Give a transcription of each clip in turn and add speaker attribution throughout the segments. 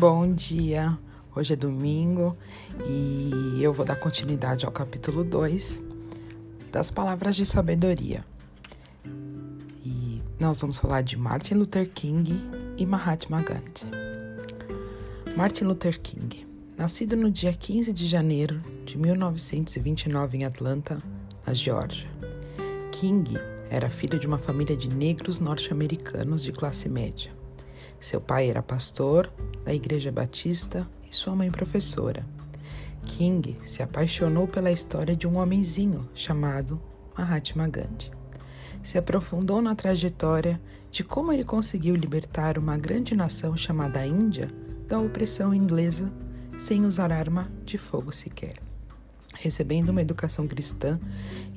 Speaker 1: Bom dia! Hoje é domingo e eu vou dar continuidade ao capítulo 2 das Palavras de Sabedoria. E nós vamos falar de Martin Luther King e Mahatma Gandhi. Martin Luther King, nascido no dia 15 de janeiro de 1929 em Atlanta, na Geórgia. King era filho de uma família de negros norte-americanos de classe média. Seu pai era pastor da Igreja Batista e sua mãe professora. King se apaixonou pela história de um homenzinho chamado Mahatma Gandhi. Se aprofundou na trajetória de como ele conseguiu libertar uma grande nação chamada Índia da opressão inglesa sem usar arma de fogo sequer recebendo uma educação cristã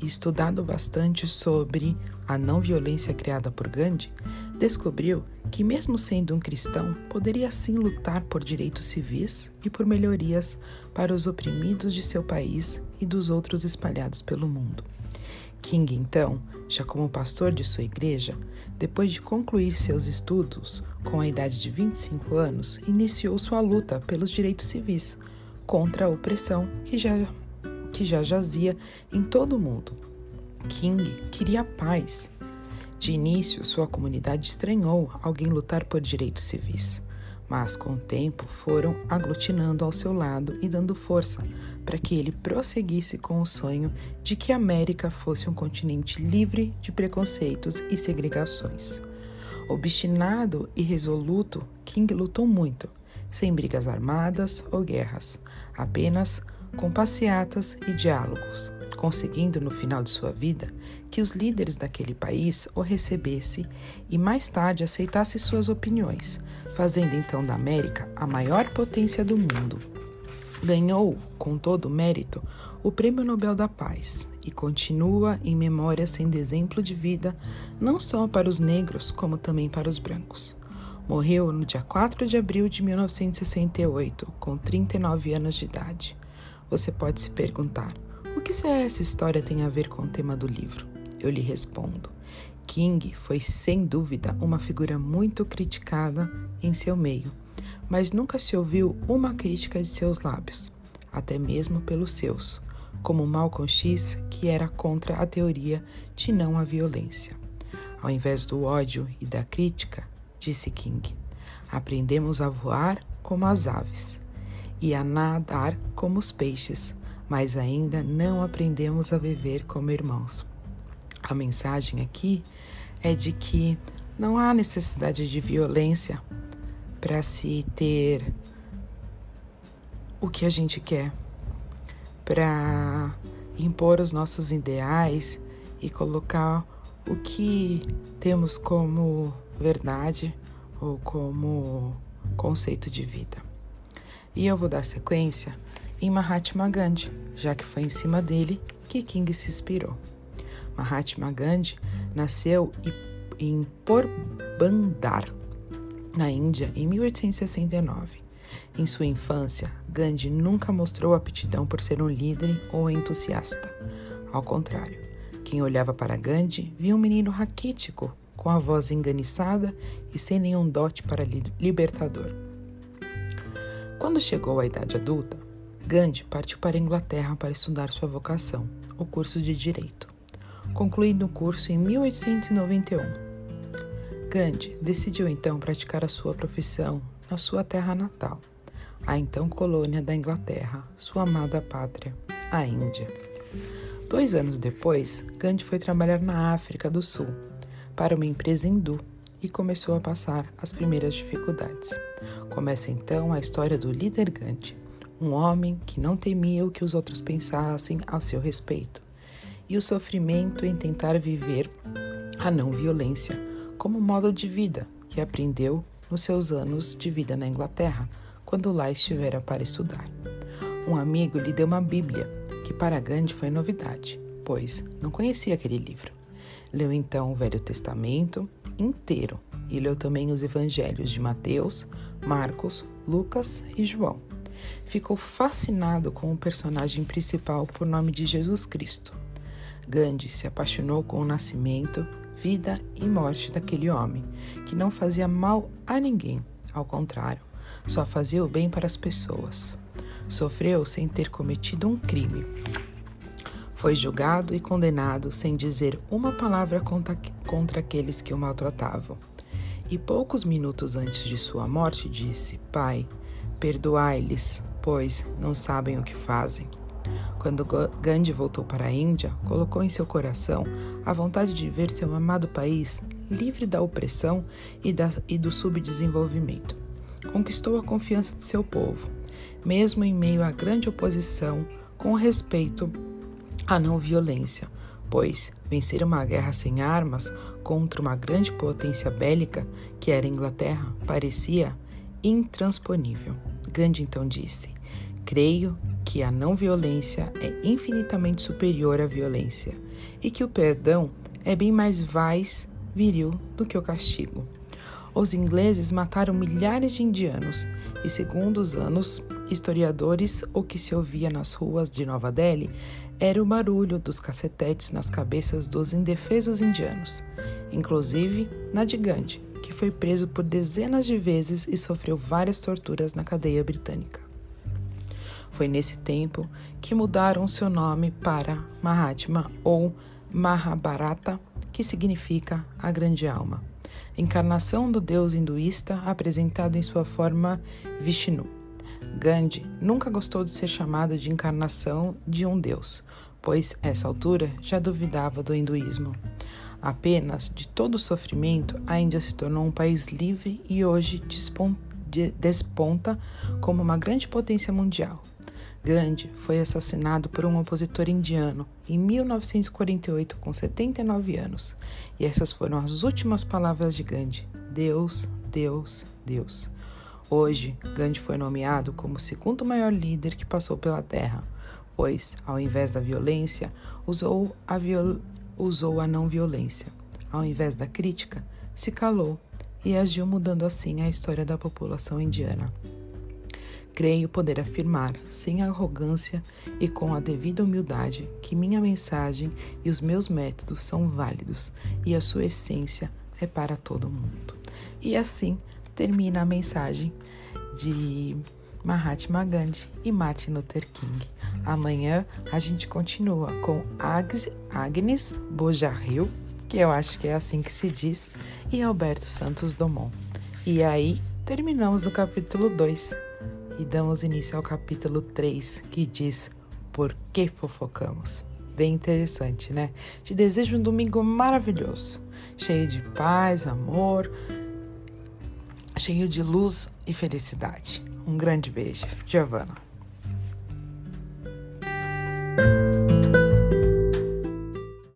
Speaker 1: e estudado bastante sobre a não violência criada por Gandhi, descobriu que, mesmo sendo um cristão, poderia sim lutar por direitos civis e por melhorias para os oprimidos de seu país e dos outros espalhados pelo mundo. King, então, já como pastor de sua igreja, depois de concluir seus estudos com a idade de 25 anos, iniciou sua luta pelos direitos civis contra a opressão que já que já jazia em todo o mundo. King queria paz. De início, sua comunidade estranhou alguém lutar por direitos civis, mas com o tempo foram aglutinando ao seu lado e dando força para que ele prosseguisse com o sonho de que a América fosse um continente livre de preconceitos e segregações. Obstinado e resoluto, King lutou muito, sem brigas armadas ou guerras, apenas com passeatas e diálogos, conseguindo no final de sua vida que os líderes daquele país o recebessem e mais tarde aceitasse suas opiniões, fazendo então da América a maior potência do mundo. Ganhou, com todo o mérito, o Prêmio Nobel da Paz e continua em memória sendo exemplo de vida não só para os negros, como também para os brancos. Morreu no dia 4 de abril de 1968, com 39 anos de idade. Você pode se perguntar: o que essa história tem a ver com o tema do livro? Eu lhe respondo: King foi sem dúvida uma figura muito criticada em seu meio, mas nunca se ouviu uma crítica de seus lábios, até mesmo pelos seus, como Malcolm X, que era contra a teoria de não à violência. Ao invés do ódio e da crítica, disse King, aprendemos a voar como as aves e a nadar como os peixes, mas ainda não aprendemos a viver como irmãos. A mensagem aqui é de que não há necessidade de violência para se ter o que a gente quer, para impor os nossos ideais e colocar o que temos como verdade ou como conceito de vida. E eu vou dar sequência em Mahatma Gandhi, já que foi em cima dele que King se inspirou. Mahatma Gandhi nasceu em Porbandar, na Índia, em 1869. Em sua infância, Gandhi nunca mostrou aptidão por ser um líder ou entusiasta. Ao contrário, quem olhava para Gandhi via um menino raquítico, com a voz enganiçada e sem nenhum dote para libertador. Quando chegou à idade adulta, Gandhi partiu para a Inglaterra para estudar sua vocação, o curso de Direito, concluindo o curso em 1891. Gandhi decidiu então praticar a sua profissão na sua terra natal, a então colônia da Inglaterra, sua amada pátria, a Índia. Dois anos depois, Gandhi foi trabalhar na África do Sul para uma empresa hindu e começou a passar as primeiras dificuldades. Começa então a história do líder Gandhi, um homem que não temia o que os outros pensassem ao seu respeito, e o sofrimento em tentar viver a não violência como modo de vida que aprendeu nos seus anos de vida na Inglaterra, quando lá estivera para estudar. Um amigo lhe deu uma Bíblia, que para Gandhi foi novidade, pois não conhecia aquele livro. Leu então o Velho Testamento inteiro e leu também os evangelhos de Mateus, Marcos, Lucas e João. Ficou fascinado com o personagem principal por nome de Jesus Cristo. Gandhi se apaixonou com o nascimento, vida e morte daquele homem, que não fazia mal a ninguém, ao contrário, só fazia o bem para as pessoas. Sofreu sem ter cometido um crime. Foi julgado e condenado sem dizer uma palavra contra, contra aqueles que o maltratavam. E poucos minutos antes de sua morte disse: Pai, perdoai-lhes, pois não sabem o que fazem. Quando Gandhi voltou para a Índia, colocou em seu coração a vontade de ver seu amado país livre da opressão e, da, e do subdesenvolvimento. Conquistou a confiança de seu povo, mesmo em meio à grande oposição, com respeito à não violência, pois vencer uma guerra sem armas contra uma grande potência bélica, que era a Inglaterra, parecia intransponível. Gandhi então disse: Creio que a não violência é infinitamente superior à violência e que o perdão é bem mais vais viril do que o castigo. Os ingleses mataram milhares de indianos e, segundo os anos historiadores, o que se ouvia nas ruas de Nova Delhi era o barulho dos cacetetes nas cabeças dos indefesos indianos, inclusive na de Gandhi, que foi preso por dezenas de vezes e sofreu várias torturas na cadeia britânica. Foi nesse tempo que mudaram seu nome para Mahatma ou Mahabharata, que significa a grande alma, encarnação do deus hinduísta apresentado em sua forma Vishnu. Gandhi nunca gostou de ser chamado de encarnação de um deus, pois, essa altura, já duvidava do hinduísmo. Apenas de todo o sofrimento, a Índia se tornou um país livre e hoje desponta como uma grande potência mundial. Gandhi foi assassinado por um opositor indiano em 1948, com 79 anos. E essas foram as últimas palavras de Gandhi: Deus, Deus, Deus. Hoje, Gandhi foi nomeado como o segundo maior líder que passou pela Terra, pois, ao invés da violência, usou a, viol... usou a não violência. Ao invés da crítica, se calou e agiu mudando assim a história da população indiana. Creio poder afirmar, sem arrogância e com a devida humildade, que minha mensagem e os meus métodos são válidos e a sua essência é para todo mundo. E assim termina a mensagem de Mahatma Gandhi e Martin Luther King. Amanhã a gente continua com Agnes Bojarril, que eu acho que é assim que se diz, e Alberto Santos Dumont. E aí terminamos o capítulo 2 e damos início ao capítulo 3, que diz Por que fofocamos? Bem interessante, né? Te desejo um domingo maravilhoso, cheio de paz, amor, cheio de luz e felicidade. Um grande beijo, Giovana.